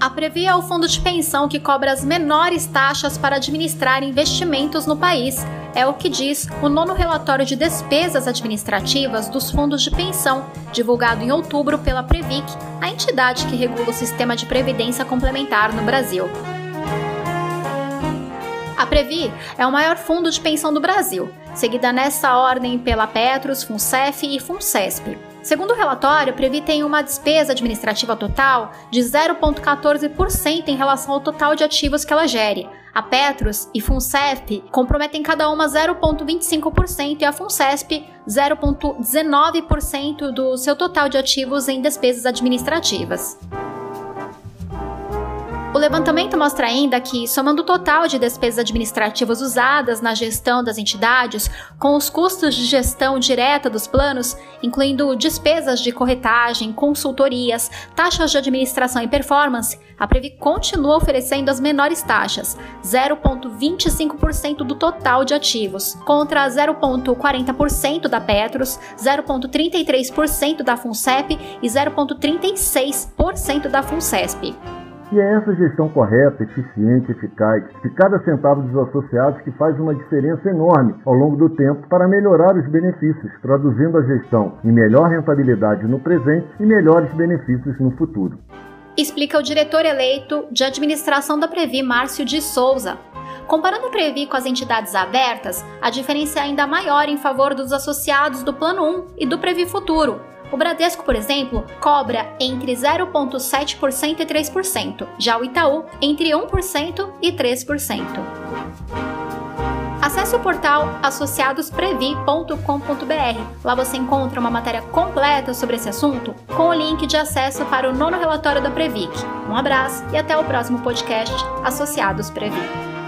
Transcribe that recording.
A Previ é o fundo de pensão que cobra as menores taxas para administrar investimentos no país. É o que diz o nono relatório de despesas administrativas dos fundos de pensão, divulgado em outubro pela Previc, a entidade que regula o sistema de previdência complementar no Brasil. A Previ é o maior fundo de pensão do Brasil, seguida nessa ordem pela Petros, Funcef e Funcesp. Segundo o relatório, a Previ tem uma despesa administrativa total de 0,14% em relação ao total de ativos que ela gere. A Petros e Funcef comprometem cada uma 0,25% e a Funcesp 0,19% do seu total de ativos em despesas administrativas. O levantamento mostra ainda que, somando o total de despesas administrativas usadas na gestão das entidades com os custos de gestão direta dos planos, incluindo despesas de corretagem, consultorias, taxas de administração e performance, a Previ continua oferecendo as menores taxas, 0,25% do total de ativos, contra 0,40% da Petros, 0,33% da FUNCEP e 0,36% da FUNCESP. E é essa gestão correta, eficiente, eficaz de cada centavo dos associados que faz uma diferença enorme ao longo do tempo para melhorar os benefícios, traduzindo a gestão em melhor rentabilidade no presente e melhores benefícios no futuro. Explica o diretor eleito de administração da Previ, Márcio de Souza. Comparando a Previ com as entidades abertas, a diferença é ainda maior em favor dos associados do Plano 1 e do Previ Futuro, o Bradesco, por exemplo, cobra entre 0,7% e 3%, já o Itaú entre 1% e 3%. Acesse o portal associadosprevi.com.br. Lá você encontra uma matéria completa sobre esse assunto com o link de acesso para o nono relatório da Previc. Um abraço e até o próximo podcast Associados Previ.